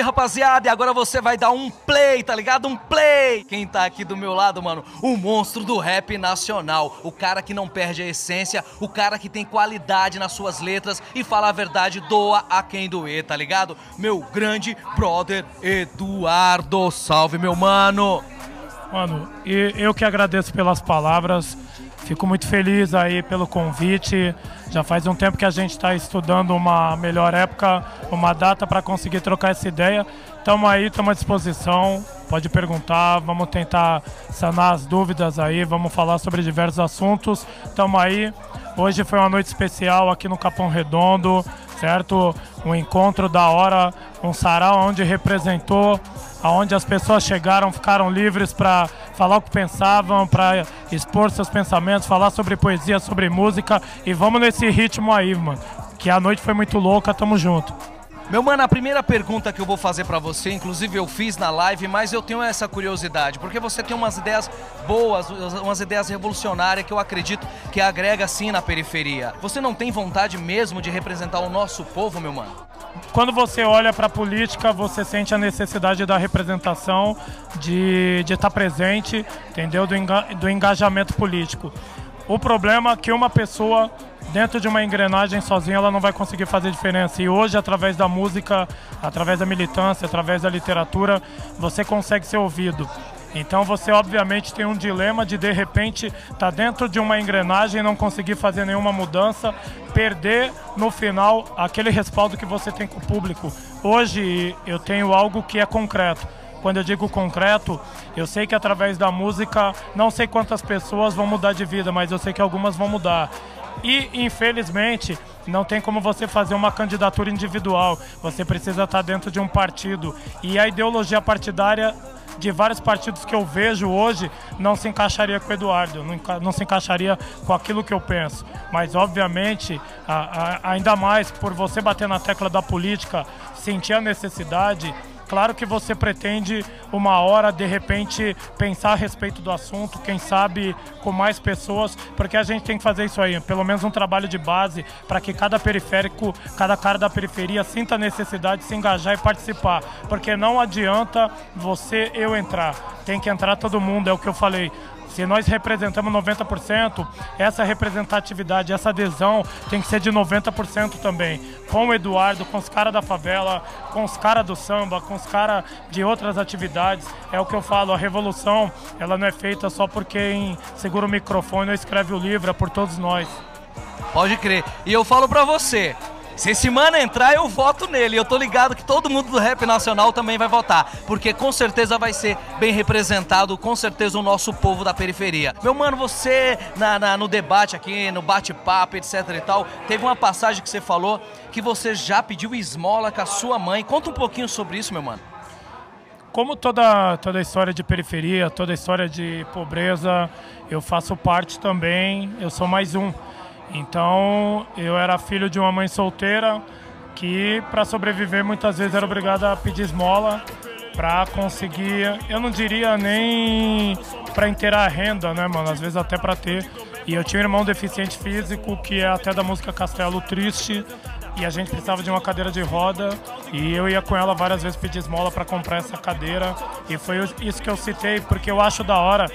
rapaziada! E agora você vai dar um play, tá ligado? Um play! Quem tá aqui do meu lado, mano? O monstro do rap nacional. O cara que não perde a essência, o cara que tem qualidade nas suas letras e fala a verdade, doa a quem doer, tá ligado? Meu grande brother Eduardo. Salve, meu mano! Mano, eu que agradeço pelas palavras. Fico muito feliz aí pelo convite. Já faz um tempo que a gente está estudando uma melhor época, uma data para conseguir trocar essa ideia. Estamos aí, estamos à disposição. Pode perguntar, vamos tentar sanar as dúvidas aí, vamos falar sobre diversos assuntos. Estamos aí. Hoje foi uma noite especial aqui no Capão Redondo, certo? Um encontro da hora, um sarau onde representou aonde as pessoas chegaram, ficaram livres para falar o que pensavam, para expor seus pensamentos, falar sobre poesia, sobre música e vamos nesse ritmo aí, mano. Que a noite foi muito louca, tamo junto. Meu mano, a primeira pergunta que eu vou fazer para você, inclusive eu fiz na live, mas eu tenho essa curiosidade, porque você tem umas ideias boas, umas ideias revolucionárias que eu acredito que agrega sim na periferia. Você não tem vontade mesmo de representar o nosso povo, meu mano? Quando você olha para a política, você sente a necessidade da representação, de, de estar presente, entendeu? Do, enga, do engajamento político. O problema é que uma pessoa dentro de uma engrenagem sozinha ela não vai conseguir fazer diferença. E hoje, através da música, através da militância, através da literatura, você consegue ser ouvido. Então você obviamente tem um dilema de de repente estar tá dentro de uma engrenagem não conseguir fazer nenhuma mudança, perder no final aquele respaldo que você tem com o público. Hoje eu tenho algo que é concreto. Quando eu digo concreto, eu sei que através da música, não sei quantas pessoas vão mudar de vida, mas eu sei que algumas vão mudar. E, infelizmente, não tem como você fazer uma candidatura individual. Você precisa estar dentro de um partido. E a ideologia partidária de vários partidos que eu vejo hoje não se encaixaria com o Eduardo, não, se encaixaria com aquilo que eu penso. Mas, obviamente, ainda mais por você bater na tecla da política, sentir a necessidade Claro que você pretende uma hora, de repente, pensar a respeito do assunto, quem sabe com mais pessoas, porque a gente tem que fazer isso aí, pelo menos um trabalho de base, para que cada periférico, cada cara da periferia sinta a necessidade de se engajar e participar. Porque não adianta você, eu entrar, tem que entrar todo mundo, é o que eu falei. Se nós representamos 90%, essa representatividade, essa adesão tem que ser de 90% também. Com o Eduardo, com os caras da favela, com os caras do samba, com os caras de outras atividades. É o que eu falo, a revolução, ela não é feita só por quem segura o microfone ou escreve o livro, é por todos nós. Pode crer. E eu falo pra você, se esse mano entrar, eu voto nele. Eu tô ligado que todo mundo do rap nacional também vai votar. Porque com certeza vai ser bem representado, com certeza, o nosso povo da periferia. Meu mano, você na, na no debate aqui, no bate-papo, etc e tal, teve uma passagem que você falou que você já pediu esmola com a sua mãe. Conta um pouquinho sobre isso, meu mano. Como toda, toda história de periferia, toda história de pobreza, eu faço parte também, eu sou mais um. Então, eu era filho de uma mãe solteira que, para sobreviver, muitas vezes era obrigada a pedir esmola para conseguir, eu não diria nem para inteirar a renda, né, mano? Às vezes até para ter. E eu tinha um irmão deficiente físico que é até da música Castelo Triste e a gente precisava de uma cadeira de roda e eu ia com ela várias vezes pedir esmola para comprar essa cadeira e foi isso que eu citei porque eu acho da hora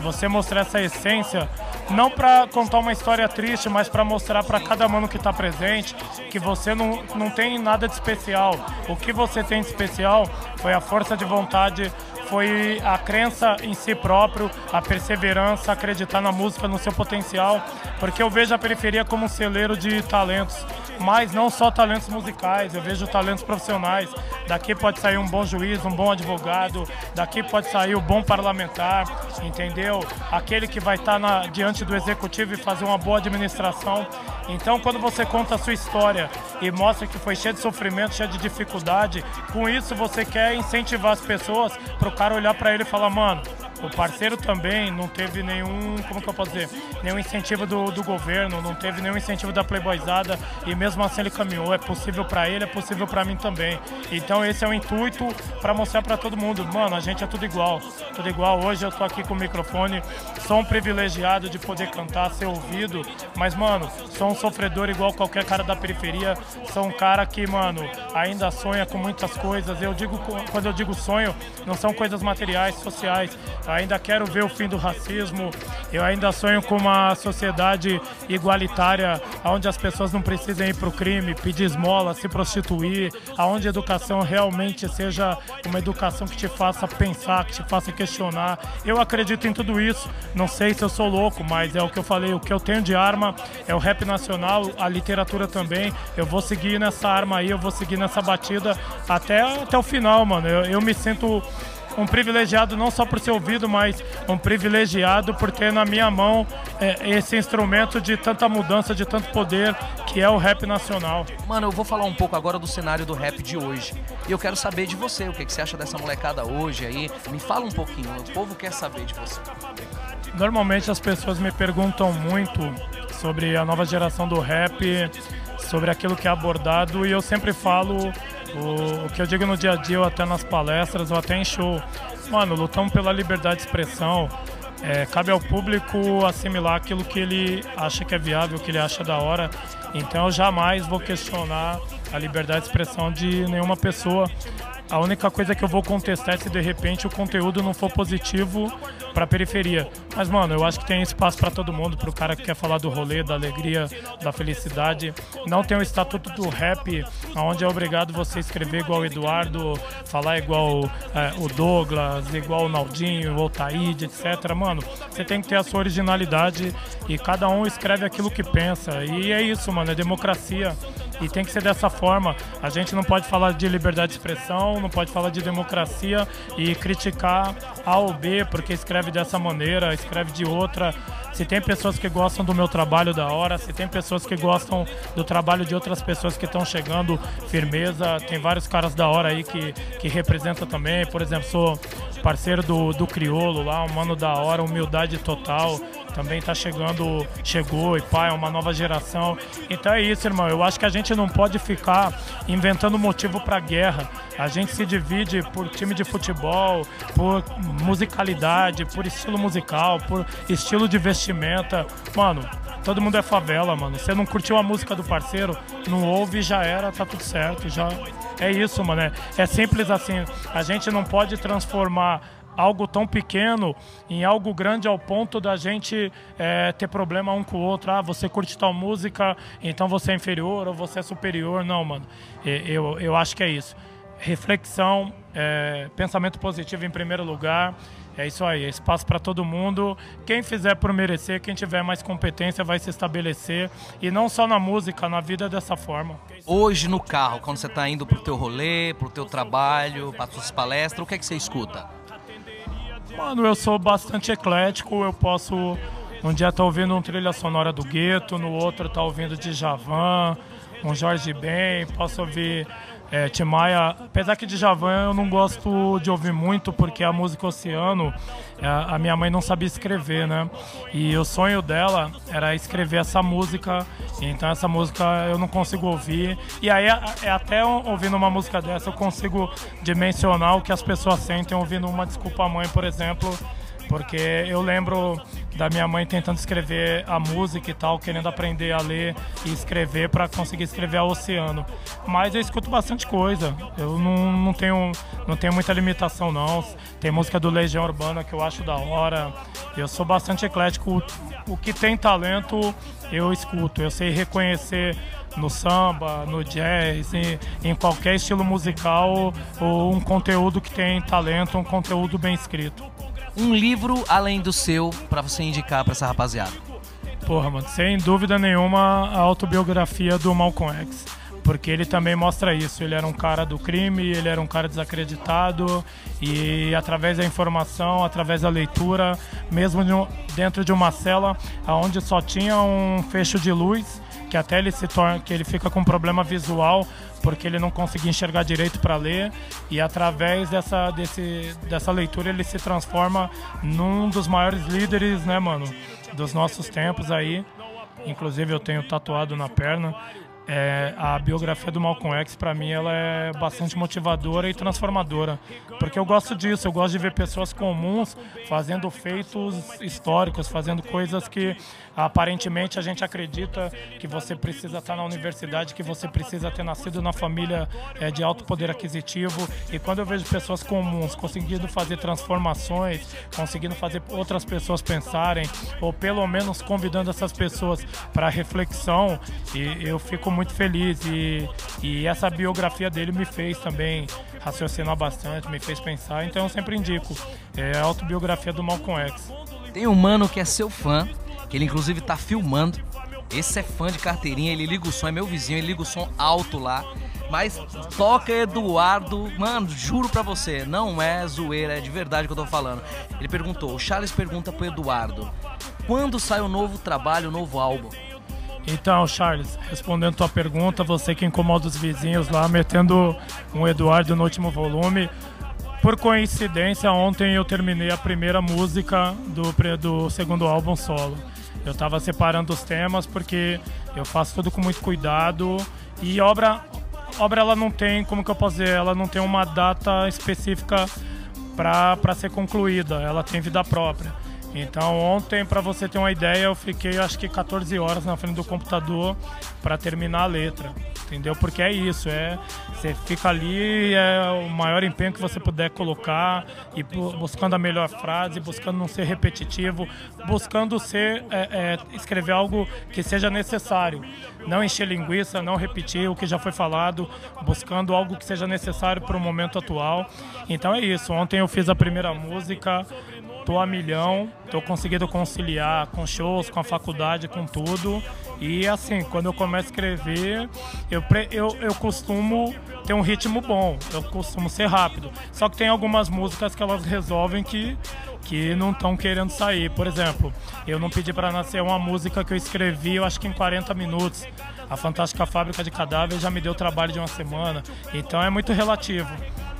você mostrar essa essência não para contar uma história triste, mas para mostrar para cada mano que está presente que você não, não tem nada de especial. O que você tem de especial foi a força de vontade, foi a crença em si próprio, a perseverança, acreditar na música, no seu potencial, porque eu vejo a periferia como um celeiro de talentos, mas não só talentos musicais, eu vejo talentos profissionais. Daqui pode sair um bom juiz, um bom advogado, daqui pode sair o um bom parlamentar, entendeu? Aquele que vai estar na, diante do executivo e fazer uma boa administração. Então, quando você conta a sua história e mostra que foi cheio de sofrimento, cheio de dificuldade, com isso você quer incentivar as pessoas para o cara olhar para ele e falar, mano, O parceiro também não teve nenhum, como que eu posso dizer, nenhum incentivo do, do governo, não teve nenhum incentivo da Playboyzada e mesmo assim ele caminhou. É possível para ele, é possível para mim também. Então esse é o intuito para mostrar para todo mundo, mano, a gente é tudo igual, tudo igual. Hoje eu tô aqui com o microfone, sou um privilegiado de poder cantar, ser ouvido, mas mano, sou um sofredor igual qualquer cara da periferia, sou um cara que, mano, ainda sonha com muitas coisas. Eu digo quando eu digo sonho, não são coisas materiais, sociais. Ainda quero ver o fim do racismo. Eu ainda sonho com uma sociedade igualitária, onde as pessoas não precisem ir para o crime, pedir esmola, se prostituir, onde a educação realmente seja uma educação que te faça pensar, que te faça questionar. Eu acredito em tudo isso. Não sei se eu sou louco, mas é o que eu falei. O que eu tenho de arma é o rap nacional, a literatura também. Eu vou seguir nessa arma aí, eu vou seguir nessa batida até, até o final, mano. Eu, eu me sinto um privilegiado não só por ser ouvido, mas um privilegiado por ter na minha mão é, esse instrumento de tanta mudança, de tanto poder, que é o rap nacional. Mano, eu vou falar um pouco agora do cenário do rap de hoje. E eu quero saber de você, o que, que você acha dessa molecada hoje aí. Me fala um pouquinho, o povo quer saber de você. Normalmente as pessoas me perguntam muito sobre a nova geração do rap, sobre aquilo que é abordado, e eu sempre falo o, o, que eu digo no dia a dia, ou até nas palestras, ou até em show. Mano, lutamos pela liberdade de expressão. É, cabe ao público assimilar aquilo que ele acha que é viável, que ele acha da hora. Então eu jamais vou questionar a liberdade de expressão de nenhuma pessoa. A única coisa que eu vou contestar é se de repente o conteúdo não for positivo para a periferia. Mas, mano, eu acho que tem espaço para todo mundo, para o cara que quer falar do rolê, da alegria, da felicidade. Não tem o estatuto do rap, onde é obrigado você escrever igual o Eduardo, falar igual é, o Douglas, igual o Naldinho, o Altaíde, etc. Mano, você tem que ter a sua originalidade e cada um escreve aquilo que pensa. E é isso, mano, é democracia. E tem que ser dessa forma. A gente não pode falar de liberdade de expressão, não pode falar de democracia e criticar A ou B porque escreve dessa maneira, escreve de outra. Se tem pessoas que gostam do meu trabalho da hora, se tem pessoas que gostam do trabalho de outras pessoas que estão chegando, firmeza. Tem vários caras da hora aí que, que representam também. Por exemplo, sou parceiro do, do Criolo lá, um mano da hora, humildade total também está chegando, chegou e pai, é uma nova geração. Então é isso, irmão. Eu acho que a gente não pode ficar inventando motivo para guerra. A gente se divide por time de futebol, por musicalidade, por estilo musical, por estilo de vestimenta. Mano, todo mundo é favela, mano. Você não curtiu a música do parceiro, não ouve já era, tá tudo certo. Já é isso, mano. É, é simples assim. A gente não pode transformar algo tão pequeno em algo grande ao ponto da gente é, ter problema um com o outro. Ah, você curte tal música, então você é inferior ou você é superior. Não, mano. Eu, eu acho que é isso. Reflexão, é, pensamento positivo em primeiro lugar. É isso aí, é espaço para todo mundo. Quem fizer por merecer, quem tiver mais competência vai se estabelecer. E não só na música, na vida dessa forma. Hoje no carro, quando você está indo pro teu rolê, pro teu trabalho, para suas palestras, o que é que você escuta? Mano, eu sou bastante eclético, eu posso um dia tá ouvindo um trilha sonora do Gueto, no outro tá ouvindo de Javan, um Jorge Ben, posso ouvir é, Timaya, apesar que de Javan eu não gosto de ouvir muito, porque a música Oceano, é, a minha mãe não sabia escrever, né? E o sonho dela era escrever essa música, então essa música eu não consigo ouvir. E aí, é, é até ouvindo uma música dessa, eu consigo dimensionar o que as pessoas sentem ouvindo uma Desculpa Mãe, por exemplo porque eu lembro da minha mãe tentando escrever a música e tal, querendo aprender a ler e escrever para conseguir escrever a Oceano. Mas eu escuto bastante coisa. Eu não, não, tenho, não tenho muita limitação não. Tem música do Legião Urbana que eu acho da hora. Eu sou bastante eclético. O, que tem talento eu escuto. Eu sei reconhecer no samba, no jazz, em, em qualquer estilo musical, ou um conteúdo que tem talento, um conteúdo bem escrito um livro além do seu para você indicar para essa rapaziada? Porra, mano, sem dúvida nenhuma a autobiografia do Malcolm X. Porque ele também mostra isso. Ele era um cara do crime, ele era um cara desacreditado e através da informação, através da leitura, mesmo de dentro de uma cela onde só tinha um fecho de luz, que até ele se torna, que ele fica com problema visual porque ele não conseguia enxergar direito para ler e através dessa, desse, dessa leitura ele se transforma num dos maiores líderes, né, mano, dos nossos tempos aí. Inclusive eu tenho tatuado na perna é, a biografia do Malcolm X para mim ela é bastante motivadora e transformadora porque eu gosto disso eu gosto de ver pessoas comuns fazendo feitos históricos fazendo coisas que aparentemente a gente acredita que você precisa estar na universidade que você precisa ter nascido na família é, de alto poder aquisitivo e quando eu vejo pessoas comuns conseguindo fazer transformações conseguindo fazer outras pessoas pensarem ou pelo menos convidando essas pessoas para reflexão e eu fico muito feliz e, e essa biografia dele me fez também raciocinar bastante, me fez pensar, então eu sempre indico. É a autobiografia do Malcolm X. Tem um mano que é seu fã, que ele inclusive tá filmando. Esse é fã de carteirinha, ele liga o som, é meu vizinho, ele liga o som alto lá. Mas toca Eduardo, mano, juro pra você, não é zoeira, é de verdade que eu tô falando. Ele perguntou, o Charles pergunta pro Eduardo, quando sai o novo trabalho, o novo álbum? Então, Charles, respondendo tua pergunta, você que incomoda os vizinhos lá, metendo um Eduardo no último volume. Por coincidência, ontem eu terminei a primeira música do, do segundo álbum solo. Eu estava separando os temas porque eu faço tudo com muito cuidado e obra, obra ela não tem, como que eu posso dizer, ela não tem uma data específica para ser concluída, ela tem vida própria. Então ontem, para você ter uma ideia, eu fiquei acho que 14 horas na frente do computador para terminar a letra, entendeu? Porque é isso, é você fica ali, é o maior empenho que você puder colocar e buscando a melhor frase, buscando não ser repetitivo, buscando ser é, é, escrever algo que seja necessário, não encher linguiça, não repetir o que já foi falado, buscando algo que seja necessário para o momento atual. Então é isso. Ontem eu fiz a primeira música tô a milhão, tô conseguindo conciliar com shows, com a faculdade, com tudo. E assim, quando eu começo a escrever, eu, eu, eu costumo ter um ritmo bom, eu costumo ser rápido. Só que tem algumas músicas que elas resolvem que, que não estão querendo sair. Por exemplo, eu não pedi para nascer uma música que eu escrevi, eu acho que em 40 minutos. A Fantástica Fábrica de Cadáveres já me deu trabalho de uma semana. Então é muito relativo.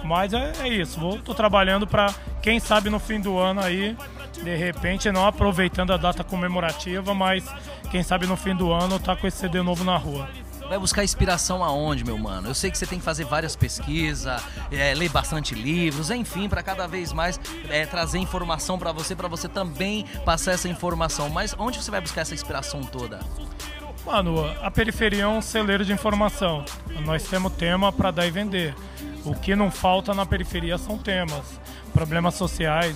Mas é, é isso, vou, tô trabalhando para quem sabe no fim do ano aí, de repente, não aproveitando a data comemorativa, mas quem sabe no fim do ano tá com esse CD novo na rua. Vai buscar inspiração aonde, meu mano? Eu sei que você tem que fazer várias pesquisas, é, ler bastante livros, enfim, para cada vez mais é, trazer informação para você, para você também passar essa informação. Mas onde você vai buscar essa inspiração toda? Mano, a periferia é um celeiro de informação. Nós temos tema para dar e vender. O que não falta na periferia são temas, problemas sociais.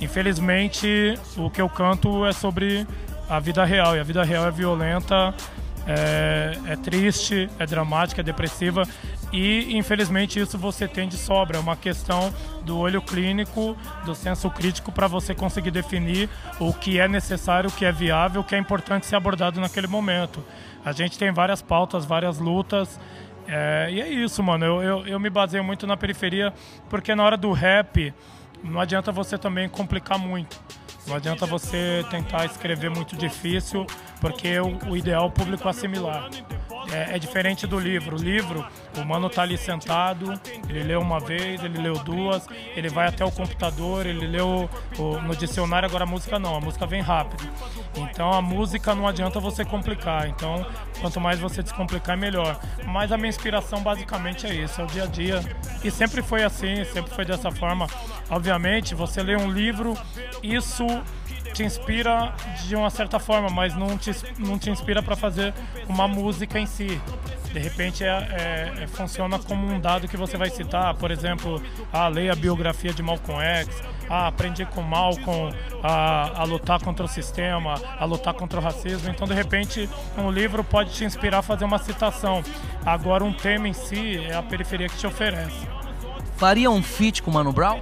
Infelizmente, o que eu canto é sobre a vida real, e a vida real é violenta, é, é triste, é dramática, é depressiva, e infelizmente isso você tem de sobra. É uma questão do olho clínico, do senso crítico para você conseguir definir o que é necessário, o que é viável, o que é importante ser abordado naquele momento. A gente tem várias pautas, várias lutas é, e é isso, mano. Eu, eu, eu me baseio muito na periferia porque na hora do rap não adianta você também complicar muito. Não adianta você tentar escrever muito difícil, porque o, ideal é o público assimilar. É, é, diferente do livro. O livro, o mano tá ali sentado, ele leu uma vez, ele leu duas, ele vai até o computador, ele leu o, no dicionário, agora a música não, a música vem rápido. Então a música não adianta você complicar. Então, quanto mais você descomplicar, melhor. Mas a minha inspiração basicamente é isso, é o dia a dia. E sempre foi assim, sempre foi dessa forma. Obviamente, você lê um livro, isso te inspira de uma certa forma, mas não te, não te inspira para fazer uma música em si. De repente é, é, é, funciona como um dado que você vai citar, por exemplo, ah, leia a biografia de Malcolm X, ah, aprendi com Malcolm a, a lutar contra o sistema, a lutar contra o racismo. Então, de repente, um livro pode te inspirar a fazer uma citação. Agora, um tema em si é a periferia que te oferece. Faria um feat com Mano Brown?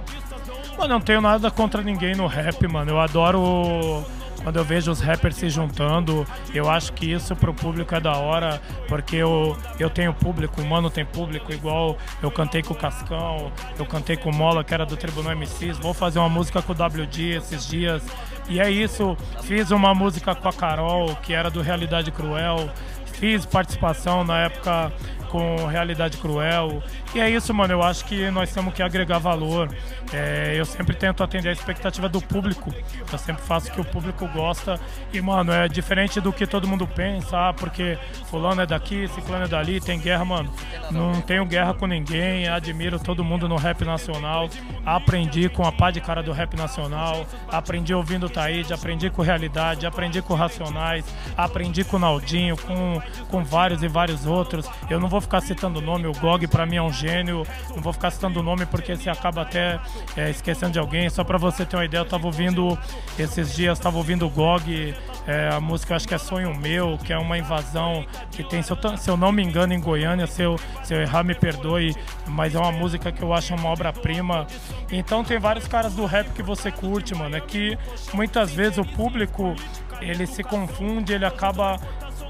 Mano, não tenho nada contra ninguém no rap, mano. Eu adoro quando eu vejo os rappers se juntando. Eu acho que isso pro público é da hora, porque eu, eu tenho público, o mano tem público, igual eu cantei com o Cascão, eu cantei com o Mola, que era do Tribunal MCs. Vou fazer uma música com o WD esses dias. E é isso, fiz uma música com a Carol, que era do Realidade Cruel fiz participação na época com Realidade Cruel. E é isso, mano. Eu acho que nós temos que agregar valor. É, eu sempre tento atender a expectativa do público. Eu sempre faço o que o público gosta. E, mano, é diferente do que todo mundo pensa, ah, porque fulano é daqui, ciclano é dali, tem guerra, mano. Não tenho guerra com ninguém, admiro todo mundo no rap nacional. Aprendi com a pá de cara do rap nacional, aprendi ouvindo o Taíde, aprendi com Realidade, aprendi com Racionais, aprendi com o Naldinho, com, com vários e vários outros. Eu não vou ficar citando o nome, o Gog para mim é um gênio, não vou ficar citando o nome porque você acaba até é, esquecendo de alguém. Só para você ter uma ideia, eu tava ouvindo esses dias, tava ouvindo o Gog, é, a música acho que é Sonho Meu, que é uma invasão que tem, se eu, se eu não me engano, em Goiânia, se eu, se eu errar me perdoe, mas é uma música que eu acho uma obra-prima. Então tem vários caras do rap que você curte, mano, é que muitas vezes o público ele se confunde, ele acaba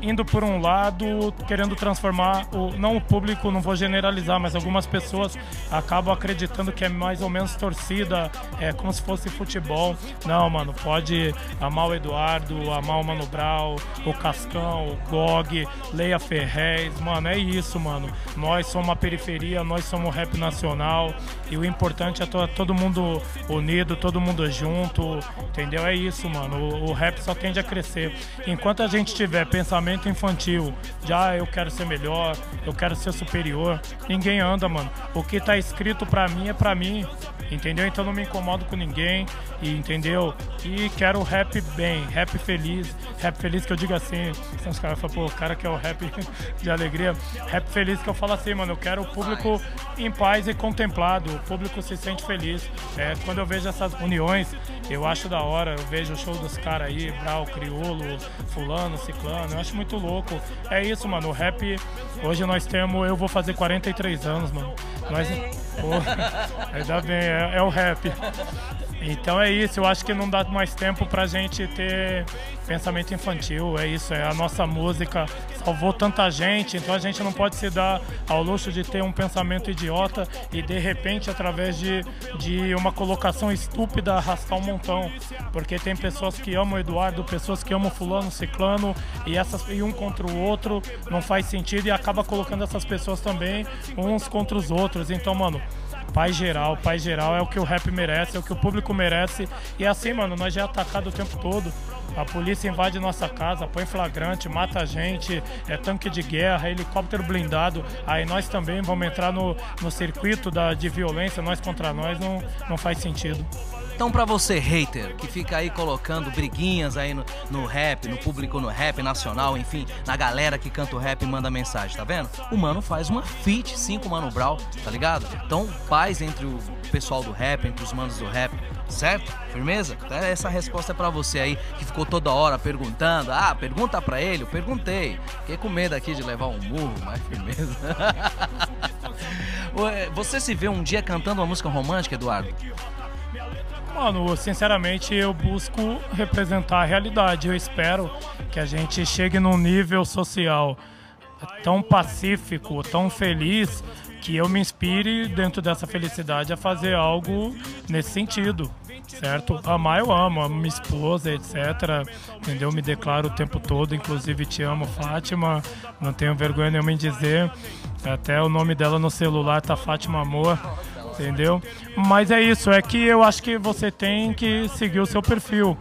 indo por um lado, querendo transformar, o, não o público, não vou generalizar, mas algumas pessoas acabam acreditando que é mais ou menos torcida, é como se fosse futebol. Não, mano, pode amar o Eduardo, amar o Mano Brau, o Cascão, o Gog, Leia Ferrez, mano, é isso, mano. Nós somos uma periferia, nós somos rap nacional e o importante é todo mundo unido, todo mundo junto, entendeu? É isso, mano. O, o rap só tende a crescer. Enquanto a gente tiver pensamento pensamento infantil de ah, eu quero ser melhor, eu quero ser superior. Ninguém anda, mano. O que tá escrito pra mim é pra mim. Entendeu? Então não me incomodo com ninguém, e, entendeu? E quero rap bem, rap feliz, rap feliz que eu digo assim, então os caras falam, pô, o cara que é o rap de alegria, rap feliz que eu falo assim, mano, eu quero o público em paz e contemplado, o público se sente feliz. É, quando eu vejo essas uniões, eu acho da hora, eu vejo o show dos caras aí, Brau, Criolo, Fulano, Ciclano, eu acho muito louco. É isso, mano. O rap, hoje nós temos, eu vou fazer 43 anos, mano. Nós, pô, ainda bem, é, é o rap. Então é isso, eu acho que não dá mais tempo pra gente ter pensamento infantil, é isso, é a nossa música salvou tanta gente, então a gente não pode se dar ao luxo de ter um pensamento idiota e de repente, através de, de uma colocação estúpida, arrastar um montão. Porque tem pessoas que amam o Eduardo, pessoas que amam fulano, ciclano, e, essas, e um contra o outro não faz sentido e acaba colocando essas pessoas também uns contra os outros. Então, mano, paz geral, paz geral é o que o rap merece, é o que o público merece. E é assim, mano, nós já é atacado o tempo todo. A polícia invade nossa casa, põe flagrante, mata a gente, é tanque de guerra, helicóptero blindado. Aí nós também vamos entrar no, no circuito da, de violência, nós contra nós, não, não faz sentido. Então, para você, hater, que fica aí colocando briguinhas aí no, no, rap, no público no rap nacional, enfim, na galera que canta o rap e manda mensagem, tá vendo? O mano faz uma feat, cinco Mano Brown, tá ligado? Então, paz entre o pessoal do rap, entre os manos do rap, certo? Firmeza? Então, essa resposta é para você aí que ficou toda hora perguntando. Ah, pergunta para ele, eu perguntei. Fiquei com medo aqui de levar um murro, mas firmeza. Você se vê um dia cantando uma música romântica, Eduardo? Mano, sinceramente eu busco representar a realidade. Eu espero que a gente chegue num nível social tão pacífico, tão feliz, que eu me inspire dentro dessa felicidade a fazer algo nesse sentido, certo? Amar eu amo, amo minha esposa, etc. Entendeu? Me declaro o tempo todo, inclusive te amo, Fátima. Não tenho vergonha nenhuma em dizer. Até o nome dela no celular tá Fátima Amor entendeu? Mas é isso, é que eu acho que você tem que seguir o seu perfil,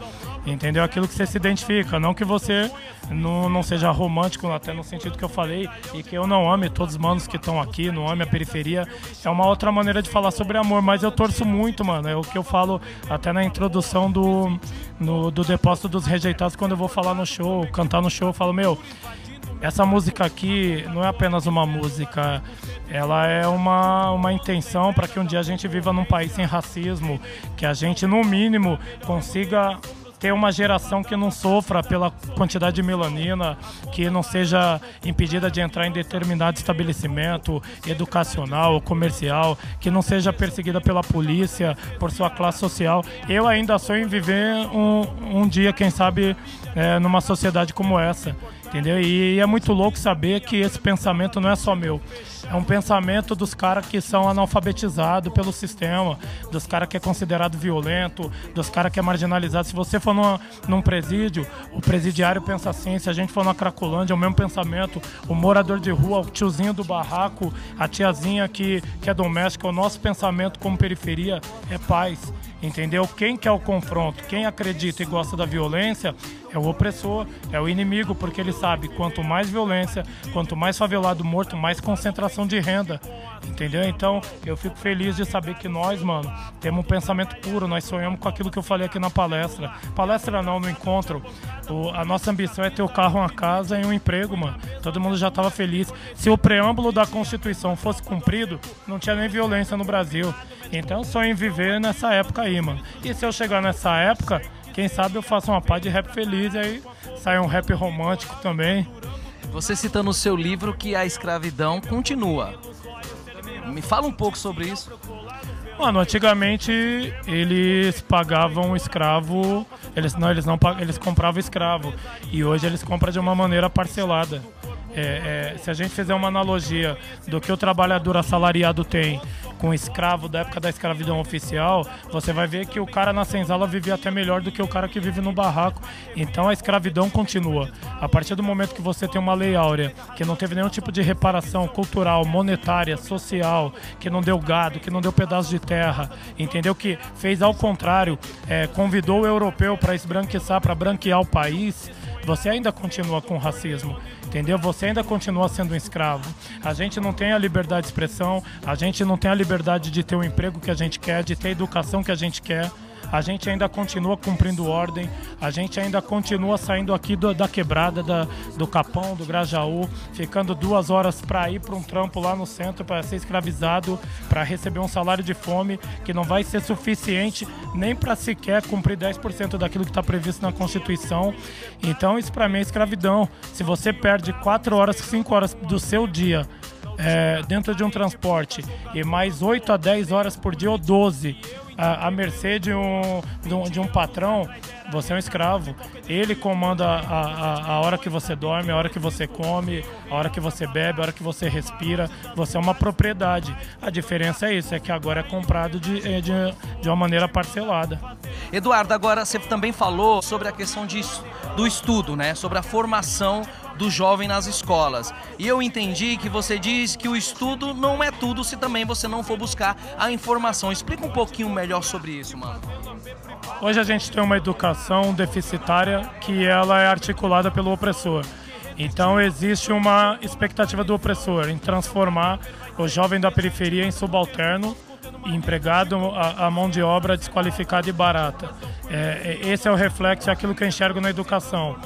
entendeu? Aquilo que você se identifica, não que você não, não seja romântico, até no sentido que eu falei, e que eu não ame todos os manos que estão aqui, não ame a periferia. É uma outra maneira de falar sobre amor, mas eu torço muito, mano. É o que eu falo até na introdução do, no, do depósito dos rejeitados, quando eu vou falar no show, cantar no show, eu falo, meu essa música aqui não é apenas uma música, ela é uma, uma intenção para que um dia a gente viva num país sem racismo, que a gente, no mínimo, consiga ter uma geração que não sofra pela quantidade de melanina, que não seja impedida de entrar em determinado estabelecimento educacional comercial, que não seja perseguida pela polícia por sua classe social. Eu ainda sonho em viver um, um dia, quem sabe, é, numa sociedade como essa entendeu? E, é muito louco saber que esse pensamento não é só meu. É um pensamento dos caras que são analfabetizados pelo sistema, dos caras que é considerado violento, dos caras que é marginalizado. Se você for numa, num presídio, o presidiário pensa assim, se a gente for na Cracolândia, é o mesmo pensamento. O morador de rua, o tiozinho do barraco, a tiazinha que, que é doméstica, o nosso pensamento como periferia é paz. Entendeu? Quem quer o confronto, quem acredita e gosta da violência, é o opressor, é o inimigo, porque ele sabe quanto mais violência, quanto mais favelado morto, mais concentração de renda. Entendeu? Então eu fico feliz de saber que nós, mano, temos um pensamento puro, nós sonhamos com aquilo que eu falei aqui na palestra. Palestra não, no encontro. O, a nossa ambição é ter o carro, uma casa e um emprego, mano. Todo mundo já estava feliz. Se o preâmbulo da Constituição fosse cumprido, não tinha nem violência no Brasil. Então sonho em viver nessa época aí, mano. E se eu chegar nessa época, quem sabe eu faço uma pá de rap feliz e aí sai um rap romântico também. Você cita no seu livro que a escravidão continua. Me fala um pouco sobre isso. Mano, antigamente eles pagavam escravo, eles não, eles não eles compravam escravo e hoje eles compram de uma maneira parcelada. É, é, se a gente fizer uma analogia do que o trabalhador assalariado tem com escravo da época da escravidão oficial, você vai ver que o cara na senzala vive até melhor do que o cara que vive no barraco. Então a escravidão continua. A partir do momento que você tem uma lei áurea que não teve nenhum tipo de reparação cultural, monetária, social, que não deu gado, que não deu pedaço de terra, entendeu? Que fez ao contrário, é, convidou o europeu para esbranquiçar, para branquear o país você ainda continua com racismo, entendeu? Você ainda continua sendo um escravo. A gente não tem a liberdade de expressão, a gente não tem a liberdade de ter o emprego que a gente quer, de ter a educação que a gente quer a gente ainda continua cumprindo ordem, a gente ainda continua saindo aqui do, da quebrada, da, do Capão, do Grajaú, ficando duas horas para ir para um trampo lá no centro para ser escravizado, para receber um salário de fome que não vai ser suficiente nem para sequer cumprir 10% daquilo que está previsto na Constituição. Então, isso para mim é escravidão. Se você perde 4 horas, 5 horas do seu dia é, dentro de um transporte e mais 8 a 10 horas por dia ou 12 à, mercê de um, de um, de um patrão, você é um escravo. Ele comanda a, a, a, hora que você dorme, a hora que você come, a hora que você bebe, a hora que você respira. Você é uma propriedade. A diferença é isso, é que agora é comprado de, é, de, de uma maneira parcelada. Eduardo, agora você também falou sobre a questão de, do estudo, né? Sobre a formação do jovem nas escolas. E eu entendi que você diz que o estudo não é tudo se também você não for buscar a informação. Explica um pouquinho melhor sobre isso, mano. Hoje a gente tem uma educação deficitária que ela é articulada pelo opressor. Então existe uma expectativa do opressor em transformar o jovem da periferia em subalterno empregado a, a, mão de obra desqualificada e barata. É, é esse é o reflexo, é aquilo que eu enxergo na educação.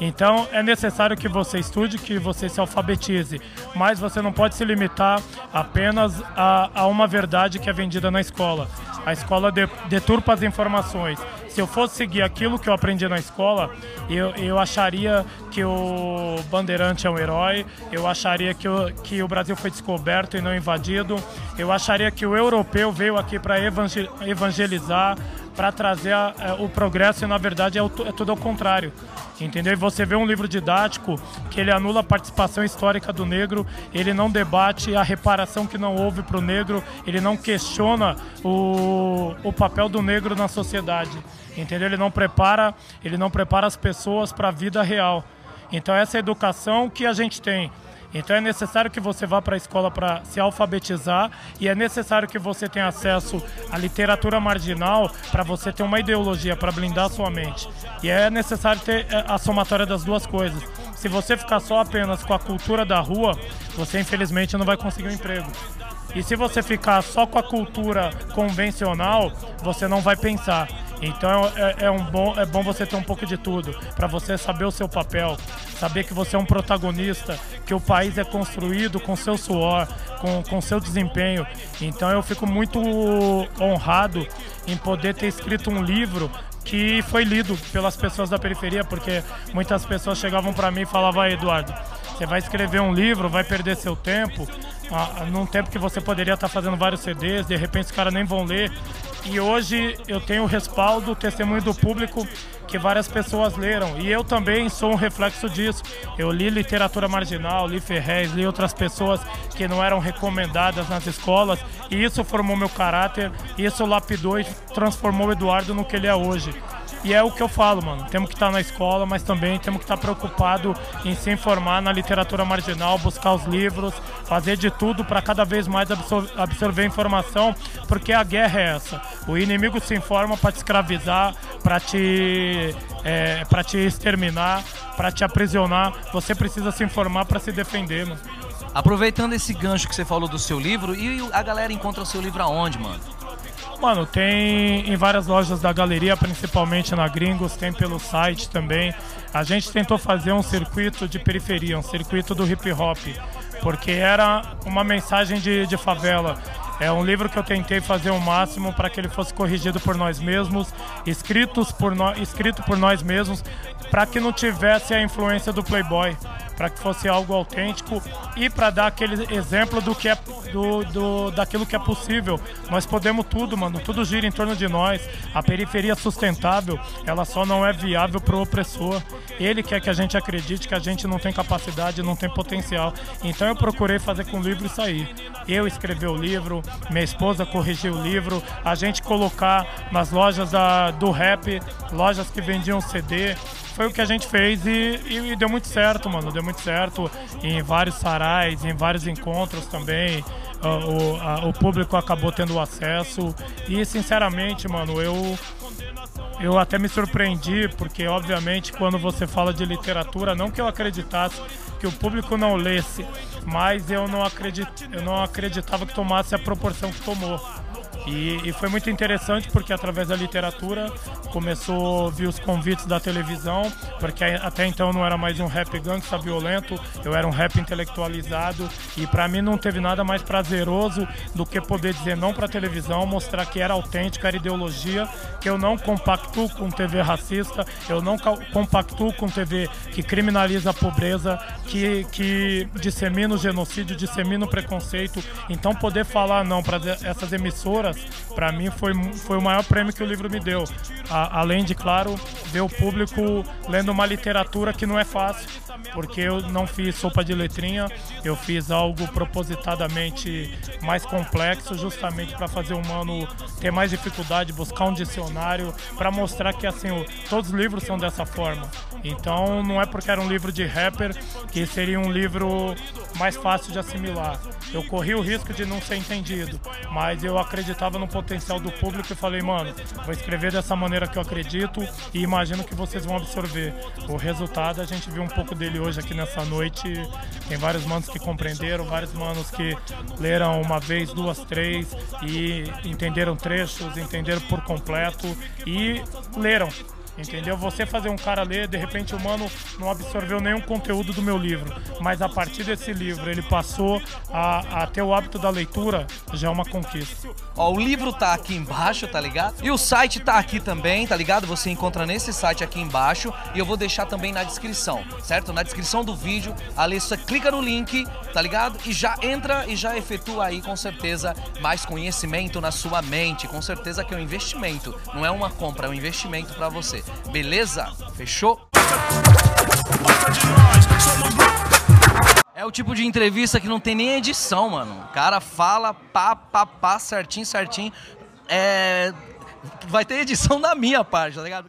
Então é necessário que você estude, que você se alfabetize, mas você não pode se limitar apenas a, a uma verdade que é vendida na escola. A escola de, deturpa as informações. Se eu fosse seguir aquilo que eu aprendi na escola, eu, eu acharia que o Bandeirante é um herói, eu acharia que o, que o Brasil foi descoberto e não invadido, eu acharia que o europeu veio aqui para evangelizar, para trazer a, a, o progresso e na verdade é, o, é tudo ao contrário entendeu? E você vê um livro didático que ele anula a participação histórica do negro, ele não debate a reparação que não houve para o negro, ele não questiona o, o papel do negro na sociedade, entendeu? Ele não prepara, ele não prepara as pessoas para a vida real. Então essa é educação que a gente tem. Então é necessário que você vá para a escola para se alfabetizar e é necessário que você tenha acesso à literatura marginal para você ter uma ideologia para blindar sua mente. E é necessário ter é, a somatória das duas coisas. Se você ficar só apenas com a cultura da rua, você infelizmente não vai conseguir um emprego. E se você ficar só com a cultura convencional, você não vai pensar. Então é, é, um bom, é bom você ter um pouco de tudo, para você saber o seu papel, saber que você é um protagonista, que o país é construído com seu suor, com, com seu desempenho. Então eu fico muito honrado em poder ter escrito um livro que foi lido pelas pessoas da periferia, porque muitas pessoas chegavam para mim e falavam, Eduardo, você vai escrever um livro, vai perder seu tempo, num tempo que você poderia estar fazendo vários CDs, de repente os caras nem vão ler. E hoje eu tenho o respaldo, o testemunho do público que várias pessoas leram. E eu também sou um reflexo disso. Eu li literatura marginal, li Ferrez, li outras pessoas que não eram recomendadas nas escolas. E isso formou meu caráter, isso lapidou e transformou o Eduardo no que ele é hoje. E é o que eu falo, mano. Temos que estar na escola, mas também temos que estar preocupado em se informar na literatura marginal, buscar os livros, fazer de tudo para cada vez mais absor absorver informação, porque a guerra é essa. O inimigo se informa para te escravizar, para te, é, te exterminar, para te aprisionar. Você precisa se informar para se defender, mano. Aproveitando esse gancho que você falou do seu livro, e a galera encontra o seu livro aonde, mano? Mano, tem em várias lojas da galeria, principalmente na Gringos, tem pelo site também. A gente tentou fazer um circuito de periferia, um circuito do hip hop, porque era uma mensagem de, de favela. É um livro que eu tentei fazer o máximo para que ele fosse corrigido por nós mesmos, escritos por no, escrito por nós mesmos, para que não tivesse a influência do Playboy para que fosse algo autêntico e para dar aquele exemplo do que é do, do, daquilo que é possível. Nós podemos tudo, mano. Tudo gira em torno de nós. A periferia sustentável, ela só não é viável para o opressor. Ele quer que a gente acredite que a gente não tem capacidade, não tem potencial. Então eu procurei fazer com o livro aí. Eu escrevi o livro, minha esposa corrigiu o livro, a gente colocar nas lojas da, do rap, lojas que vendiam CD, foi o que a gente fez e, e, deu muito certo, mano. Deu muito certo em vários sarais, em vários encontros também. Uh, o, a, o público acabou tendo acesso. E sinceramente, mano, eu eu até me surpreendi, porque obviamente quando você fala de literatura, não que eu acreditasse que o público não lesse, mas eu não, acredit, eu não acreditava que tomasse a proporção que tomou. E, e, foi muito interessante porque através da literatura começou a vir os convites da televisão, porque até então não era mais um rap gangsta violento, eu era um rap intelectualizado e para mim não teve nada mais prazeroso do que poder dizer não para televisão, mostrar que era autêntico, era ideologia, que eu não compactuo com TV racista, eu não compactuo com TV que criminaliza a pobreza, que, que dissemina o genocídio, dissemina o preconceito. Então poder falar não para essas emissoras para mim foi, foi o maior prêmio que o livro me deu. A, além de, claro, ver o público lendo uma literatura que não é fácil, porque eu não fiz sopa de letrinha, eu fiz algo propositadamente mais complexo, justamente para fazer o humano ter mais dificuldade, buscar um dicionário, para mostrar que assim, todos os livros são dessa forma. Então não é porque era um livro de rapper que seria um livro mais fácil de assimilar. Eu corri o risco de não ser entendido, mas eu acreditava no potencial do público e falei, mano, vou escrever dessa maneira que eu acredito e imagino que vocês vão absorver. O resultado a gente viu um pouco dele hoje aqui nessa noite. Tem vários manos que compreenderam, vários manos que leram uma vez, duas, três e entenderam trechos, entenderam por completo e leram. Entendeu? Você fazer um cara ler, de repente o mano não absorveu nenhum conteúdo do meu livro, mas a partir desse livro ele passou a, a ter o hábito da leitura, já é uma conquista. Ó, o livro tá aqui embaixo, tá ligado? E o site tá aqui também, tá ligado? Você encontra nesse site aqui embaixo e eu vou deixar também na descrição, certo? Na descrição do vídeo, a Alessa clica no link, tá ligado? E já entra e já efetua aí com certeza mais conhecimento na sua mente, com certeza que é um investimento, não é uma compra, é um investimento para você. Beleza? Fechou? É o tipo de entrevista que não tem nem edição, mano. O cara fala pá, pá, pá, certinho, certinho. É... Vai ter edição da minha parte, tá ligado?